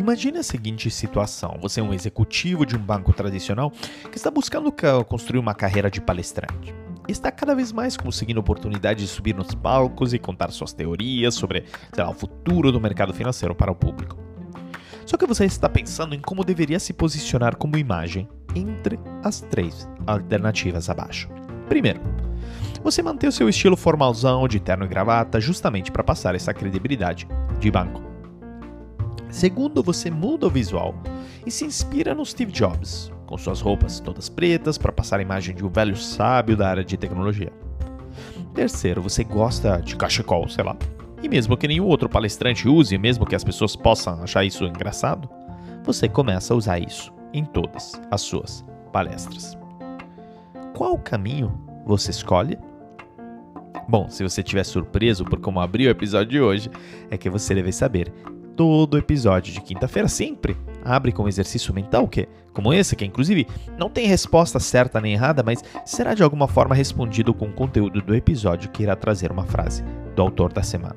Imagine a seguinte situação: você é um executivo de um banco tradicional que está buscando construir uma carreira de palestrante. E está cada vez mais conseguindo oportunidade de subir nos palcos e contar suas teorias sobre lá, o futuro do mercado financeiro para o público. Só que você está pensando em como deveria se posicionar como imagem entre as três alternativas abaixo. Primeiro, você manter o seu estilo formalzão de terno e gravata justamente para passar essa credibilidade de banco. Segundo, você muda o visual e se inspira no Steve Jobs, com suas roupas todas pretas para passar a imagem de um velho sábio da área de tecnologia. Terceiro, você gosta de cachecol, sei lá. E mesmo que nenhum outro palestrante use, mesmo que as pessoas possam achar isso engraçado, você começa a usar isso em todas as suas palestras. Qual caminho você escolhe? Bom, se você estiver surpreso por como abriu o episódio de hoje, é que você deve saber todo episódio de quinta-feira sempre abre com um exercício mental que, como esse, que inclusive não tem resposta certa nem errada, mas será de alguma forma respondido com o conteúdo do episódio que irá trazer uma frase do autor da semana.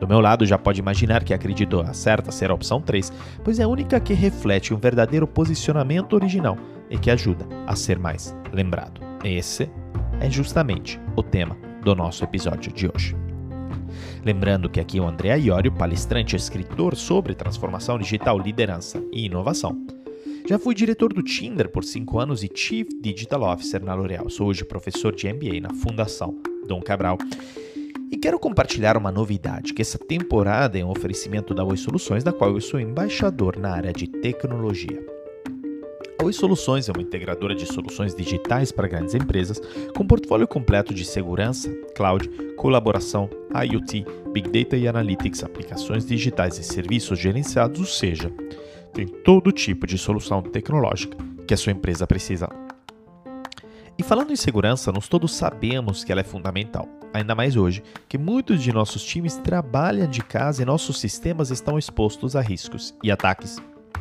Do meu lado, já pode imaginar que acredito a certa ser a opção 3, pois é a única que reflete um verdadeiro posicionamento original e que ajuda a ser mais lembrado. Esse é justamente o tema do nosso episódio de hoje. Lembrando que aqui é o André Iorio, palestrante e escritor sobre transformação digital, liderança e inovação. Já fui diretor do Tinder por 5 anos e Chief Digital Officer na L'Oréal. Sou hoje professor de MBA na Fundação Dom Cabral. E quero compartilhar uma novidade, que essa temporada é um oferecimento da Oi Soluções, da qual eu sou embaixador na área de tecnologia. A Oi Soluções é uma integradora de soluções digitais para grandes empresas, com portfólio completo de segurança, cloud, colaboração, IoT, Big Data e Analytics, aplicações digitais e serviços gerenciados, ou seja, tem todo tipo de solução tecnológica que a sua empresa precisa. E falando em segurança, nós todos sabemos que ela é fundamental, ainda mais hoje, que muitos de nossos times trabalham de casa e nossos sistemas estão expostos a riscos e ataques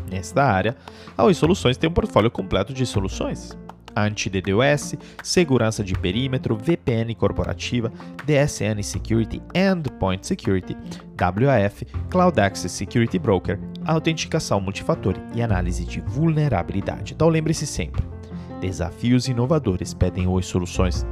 Nesta área, a Oi Soluções tem um portfólio completo de soluções. Anti-DDoS, segurança de perímetro, VPN corporativa, DSN Security Endpoint Security, WAF, Cloud Access Security Broker, autenticação multifator e análise de vulnerabilidade. Então lembre-se sempre, desafios inovadores pedem Oi Soluções.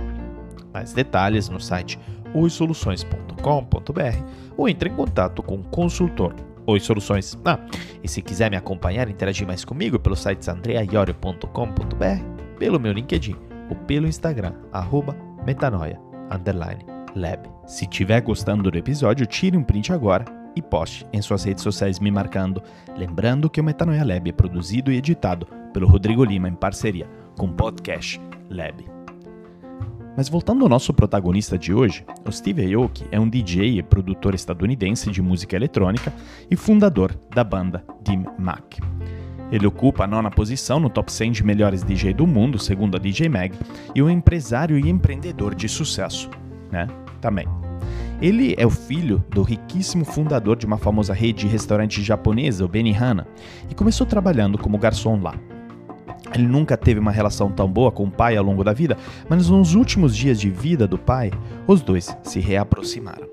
Mais detalhes no site oisoluções.com.br ou entre em contato com o consultor Oi Soluções. Ah, e se quiser me acompanhar interagir mais comigo pelo site andreaiorio.com.br, pelo meu LinkedIn ou pelo Instagram, arroba metanoia, lab. Se estiver gostando do episódio, tire um print agora e poste em suas redes sociais me marcando. Lembrando que o Metanoia Lab é produzido e editado pelo Rodrigo Lima em parceria com o Podcast Lab. Mas voltando ao nosso protagonista de hoje, o Steve Aoki é um DJ e produtor estadunidense de música eletrônica e fundador da banda Dim Mak. Ele ocupa a nona posição no top 100 de melhores DJ do mundo, segundo a DJ Mag, e um empresário e empreendedor de sucesso, né? Também. Ele é o filho do riquíssimo fundador de uma famosa rede de restaurante japonesa, o Benihana, e começou trabalhando como garçom lá. Ele nunca teve uma relação tão boa com o pai ao longo da vida, mas nos últimos dias de vida do pai, os dois se reaproximaram.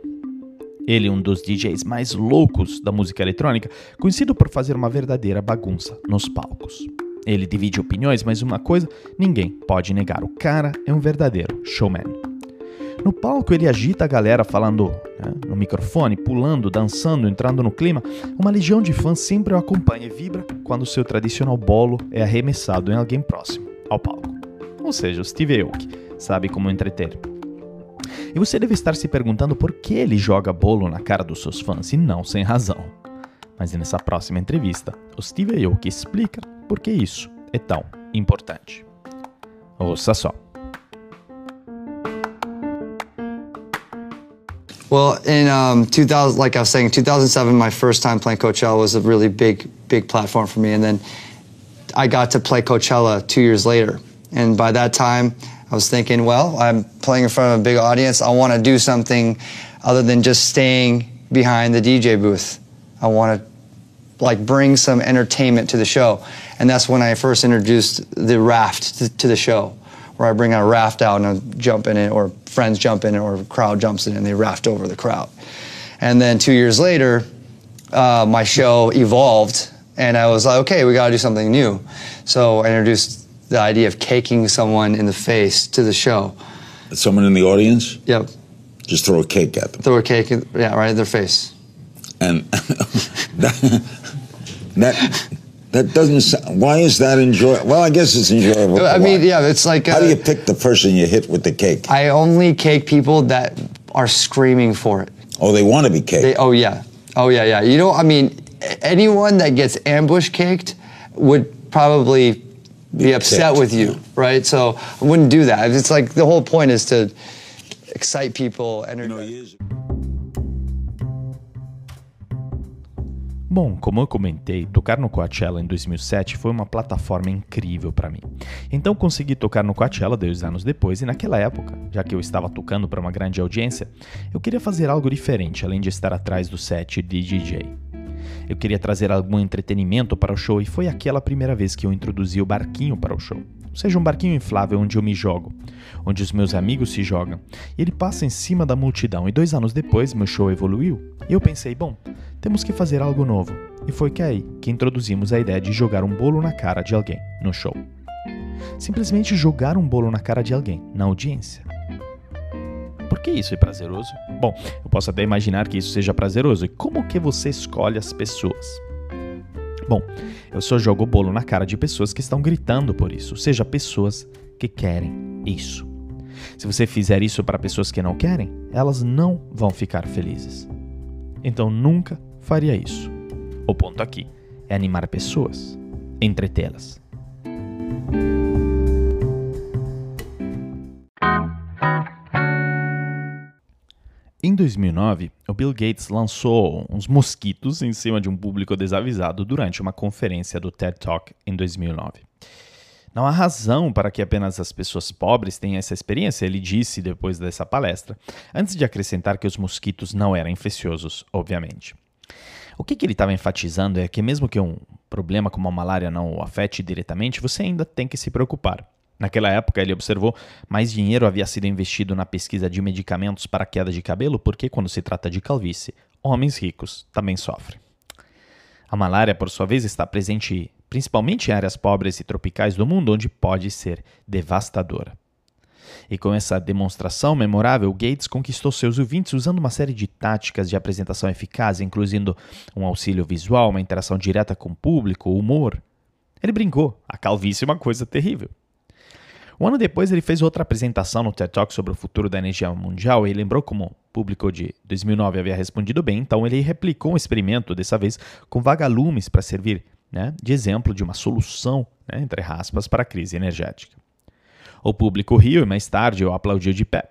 Ele um dos DJs mais loucos da música eletrônica, conhecido por fazer uma verdadeira bagunça nos palcos. Ele divide opiniões, mas uma coisa ninguém pode negar: o cara é um verdadeiro showman. No palco, ele agita a galera falando né, no microfone, pulando, dançando, entrando no clima. Uma legião de fãs sempre o acompanha e vibra quando seu tradicional bolo é arremessado em alguém próximo ao palco. Ou seja, o Steve Aoki sabe como entreter. E você deve estar se perguntando por que ele joga bolo na cara dos seus fãs e não sem razão. Mas nessa próxima entrevista, o Steve Aoki explica por que isso é tão importante. Ouça só. Well, in um, 2000, like I was saying, 2007, my first time playing Coachella was a really big, big platform for me. And then I got to play Coachella two years later. And by that time, I was thinking, well, I'm playing in front of a big audience. I want to do something other than just staying behind the DJ booth. I want to like bring some entertainment to the show. And that's when I first introduced the raft to, to the show where I bring a raft out and I jump in it, or friends jump in it, or crowd jumps in it, and they raft over the crowd. And then two years later, uh, my show evolved And I was like, okay, we got to do something new. So I introduced the idea of caking someone in the face to the show. Someone in the audience, Yep. just throw a cake at them. Throw a cake, in, yeah, right in their face. And that, that, that doesn't sound, why is that enjoyable? Well, I guess it's enjoyable. I mean, yeah, it's like How uh, do you pick the person you hit with the cake? I only cake people that are screaming for it. oh, they want to be cake. They, oh yeah, oh yeah, yeah. You know, I mean, anyone that gets ambush caked would probably be Be upset with you, right? So I wouldn't do that. It's like the whole point is to excite people. You know, Bom, como eu comentei, tocar no Coachella em 2007 foi uma plataforma incrível para mim. Então consegui tocar no Coachella dois anos depois e naquela época, já que eu estava tocando para uma grande audiência, eu queria fazer algo diferente além de estar atrás do set de DJ. Eu queria trazer algum entretenimento para o show e foi aquela primeira vez que eu introduzi o barquinho para o show. Seja, um barquinho inflável onde eu me jogo, onde os meus amigos se jogam. E ele passa em cima da multidão. E dois anos depois, meu show evoluiu. E eu pensei, bom, temos que fazer algo novo. E foi que aí que introduzimos a ideia de jogar um bolo na cara de alguém no show. Simplesmente jogar um bolo na cara de alguém, na audiência. Por que isso é prazeroso? Bom, eu posso até imaginar que isso seja prazeroso. E como que você escolhe as pessoas? Bom, eu só jogo o bolo na cara de pessoas que estão gritando por isso, ou seja, pessoas que querem isso. Se você fizer isso para pessoas que não querem, elas não vão ficar felizes. Então nunca faria isso. O ponto aqui é animar pessoas, entretê-las. Em 2009, o Bill Gates lançou uns mosquitos em cima de um público desavisado durante uma conferência do TED Talk em 2009. Não há razão para que apenas as pessoas pobres tenham essa experiência, ele disse depois dessa palestra, antes de acrescentar que os mosquitos não eram infecciosos, obviamente. O que, que ele estava enfatizando é que, mesmo que um problema como a malária não o afete diretamente, você ainda tem que se preocupar. Naquela época, ele observou, mais dinheiro havia sido investido na pesquisa de medicamentos para queda de cabelo, porque, quando se trata de calvície, homens ricos também sofrem. A malária, por sua vez, está presente principalmente em áreas pobres e tropicais do mundo, onde pode ser devastadora. E com essa demonstração memorável, Gates conquistou seus ouvintes usando uma série de táticas de apresentação eficaz, incluindo um auxílio visual, uma interação direta com o público, humor. Ele brincou, a calvície é uma coisa terrível. Um ano depois, ele fez outra apresentação no TED Talk sobre o futuro da energia mundial e lembrou como o público de 2009 havia respondido bem, então ele replicou um experimento, dessa vez com vagalumes para servir né, de exemplo de uma solução, né, entre aspas, para a crise energética. O público riu e mais tarde o aplaudiu de pé.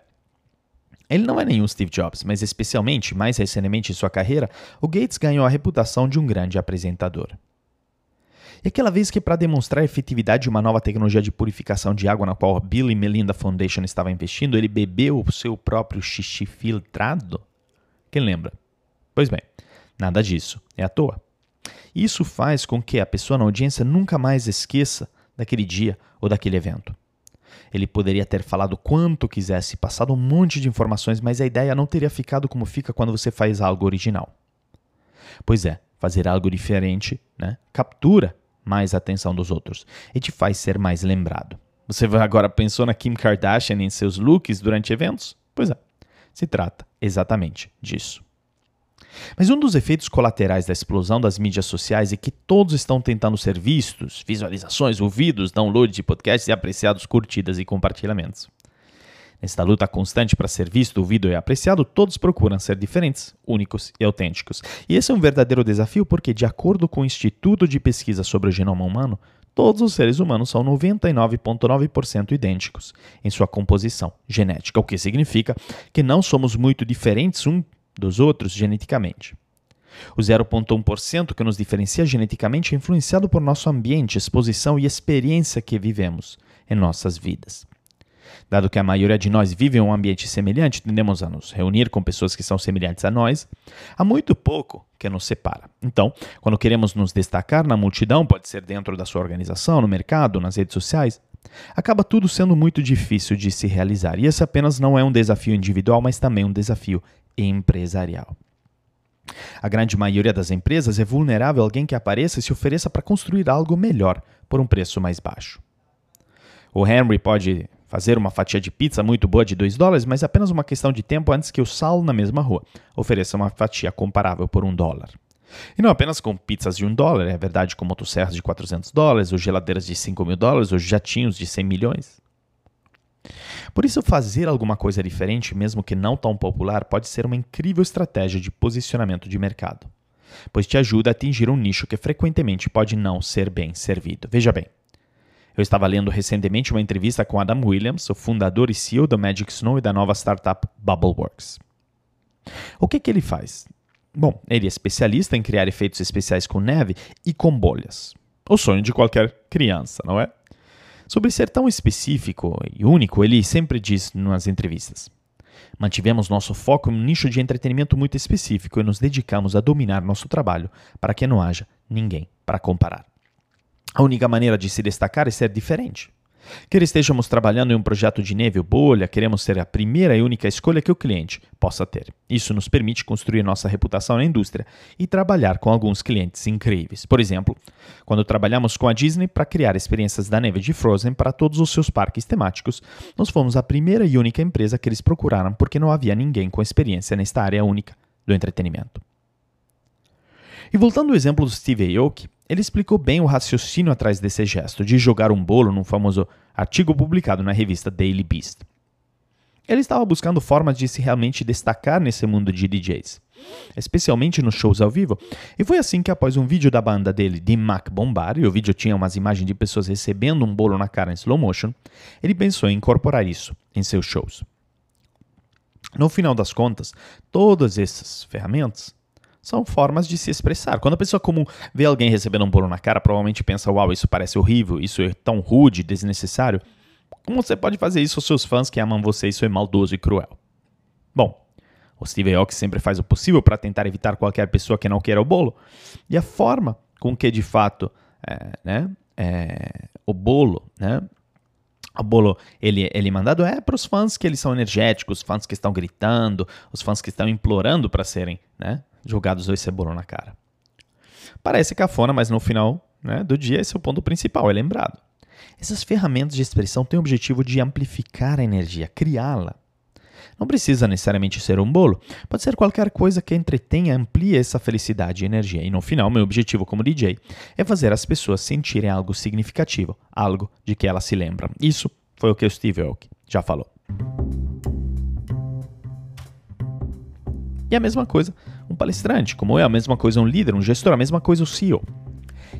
Ele não é nenhum Steve Jobs, mas especialmente, mais recentemente em sua carreira, o Gates ganhou a reputação de um grande apresentador. E aquela vez que, para demonstrar a efetividade de uma nova tecnologia de purificação de água na qual Bill e Melinda Foundation estava investindo, ele bebeu o seu próprio xixi filtrado? Quem lembra? Pois bem, nada disso, é à toa. Isso faz com que a pessoa na audiência nunca mais esqueça daquele dia ou daquele evento. Ele poderia ter falado quanto quisesse, passado um monte de informações, mas a ideia não teria ficado como fica quando você faz algo original. Pois é, fazer algo diferente né, captura mais atenção dos outros e te faz ser mais lembrado. Você agora pensou na Kim Kardashian em seus looks durante eventos? Pois é, se trata exatamente disso. Mas um dos efeitos colaterais da explosão das mídias sociais é que todos estão tentando ser vistos, visualizações, ouvidos, downloads de podcasts e apreciados, curtidas e compartilhamentos. Nesta luta constante para ser visto, ouvido e apreciado, todos procuram ser diferentes, únicos e autênticos. E esse é um verdadeiro desafio porque, de acordo com o Instituto de Pesquisa sobre o Genoma Humano, todos os seres humanos são 99,9% idênticos em sua composição genética, o que significa que não somos muito diferentes um dos outros geneticamente. O 0,1% que nos diferencia geneticamente é influenciado por nosso ambiente, exposição e experiência que vivemos em nossas vidas. Dado que a maioria de nós vive em um ambiente semelhante, tendemos a nos reunir com pessoas que são semelhantes a nós, há muito pouco que nos separa. Então, quando queremos nos destacar na multidão, pode ser dentro da sua organização, no mercado, nas redes sociais, acaba tudo sendo muito difícil de se realizar. E esse apenas não é um desafio individual, mas também um desafio empresarial. A grande maioria das empresas é vulnerável a alguém que apareça e se ofereça para construir algo melhor por um preço mais baixo. O Henry pode fazer uma fatia de pizza muito boa de 2 dólares, mas é apenas uma questão de tempo antes que o Sal, na mesma rua, ofereça uma fatia comparável por um dólar. E não apenas com pizzas de um dólar, é verdade com motosserras de 400 dólares, ou geladeiras de 5 mil dólares, ou jatinhos de 100 milhões. Por isso, fazer alguma coisa diferente, mesmo que não tão popular, pode ser uma incrível estratégia de posicionamento de mercado, pois te ajuda a atingir um nicho que frequentemente pode não ser bem servido. Veja bem, eu estava lendo recentemente uma entrevista com Adam Williams, o fundador e CEO da Magic Snow e da nova startup Bubbleworks. O que, que ele faz? Bom, ele é especialista em criar efeitos especiais com neve e com bolhas. O sonho de qualquer criança, não é? Sobre ser tão específico e único, ele sempre diz nas entrevistas: Mantivemos nosso foco em um nicho de entretenimento muito específico e nos dedicamos a dominar nosso trabalho para que não haja ninguém para comparar. A única maneira de se destacar é ser diferente. Quer estejamos trabalhando em um projeto de neve ou bolha, queremos ser a primeira e única escolha que o cliente possa ter. Isso nos permite construir nossa reputação na indústria e trabalhar com alguns clientes incríveis. Por exemplo, quando trabalhamos com a Disney para criar experiências da neve de Frozen para todos os seus parques temáticos, nós fomos a primeira e única empresa que eles procuraram porque não havia ninguém com experiência nesta área única do entretenimento. E voltando ao exemplo do Steve Aoki, ele explicou bem o raciocínio atrás desse gesto de jogar um bolo num famoso artigo publicado na revista Daily Beast. Ele estava buscando formas de se realmente destacar nesse mundo de DJs, especialmente nos shows ao vivo, e foi assim que após um vídeo da banda dele, de Mac bombar, e o vídeo tinha umas imagens de pessoas recebendo um bolo na cara em slow motion, ele pensou em incorporar isso em seus shows. No final das contas, todas essas ferramentas são formas de se expressar. Quando a pessoa comum vê alguém recebendo um bolo na cara, provavelmente pensa: Uau, isso parece horrível, isso é tão rude, desnecessário. Como você pode fazer isso aos seus fãs que amam você? Isso é maldoso e cruel. Bom, o Steve Aoki sempre faz o possível para tentar evitar qualquer pessoa que não queira o bolo. E a forma com que, de fato, é, né, é, o bolo, né, o bolo ele, ele mandado é para os fãs que eles são energéticos, os fãs que estão gritando, os fãs que estão implorando para serem né, jogados dois cebolos na cara. Parece cafona, mas no final né, do dia esse é o ponto principal, é lembrado. Essas ferramentas de expressão têm o objetivo de amplificar a energia, criá-la. Não precisa necessariamente ser um bolo, pode ser qualquer coisa que entretenha amplie essa felicidade e energia. E no final, meu objetivo como DJ é fazer as pessoas sentirem algo significativo, algo de que elas se lembram. Isso foi o que o Steve Aoki já falou. E a mesma coisa um palestrante, como é a mesma coisa um líder, um gestor, a mesma coisa o CEO.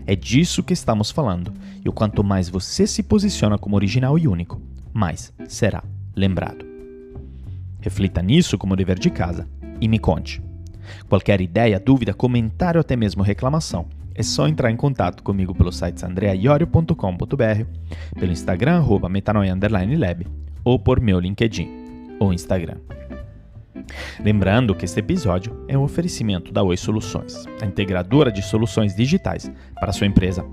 É disso que estamos falando. E o quanto mais você se posiciona como original e único, mais será lembrado. Reflita nisso como dever de casa e me conte. Qualquer ideia, dúvida, comentário ou até mesmo reclamação, é só entrar em contato comigo pelo site andreaiorio.com.br, pelo Instagram, arroba metanoia_lab, ou por meu LinkedIn ou Instagram. Lembrando que este episódio é um oferecimento da Oi Soluções, a integradora de soluções digitais para sua empresa.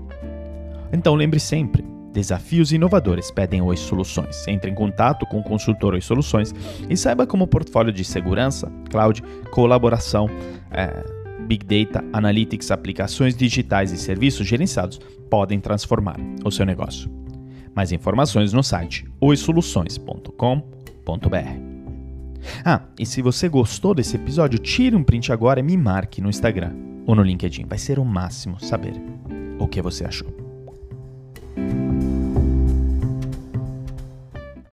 Então lembre sempre, desafios inovadores pedem Oi Soluções. Entre em contato com o consultor Oi Soluções e saiba como o portfólio de segurança, cloud, colaboração, é, Big Data, Analytics, aplicações digitais e serviços gerenciados podem transformar o seu negócio. Mais informações no site oisoluções.com.br. Ah, e se você gostou desse episódio, tire um print agora e me marque no Instagram ou no LinkedIn. Vai ser o máximo saber o que você achou.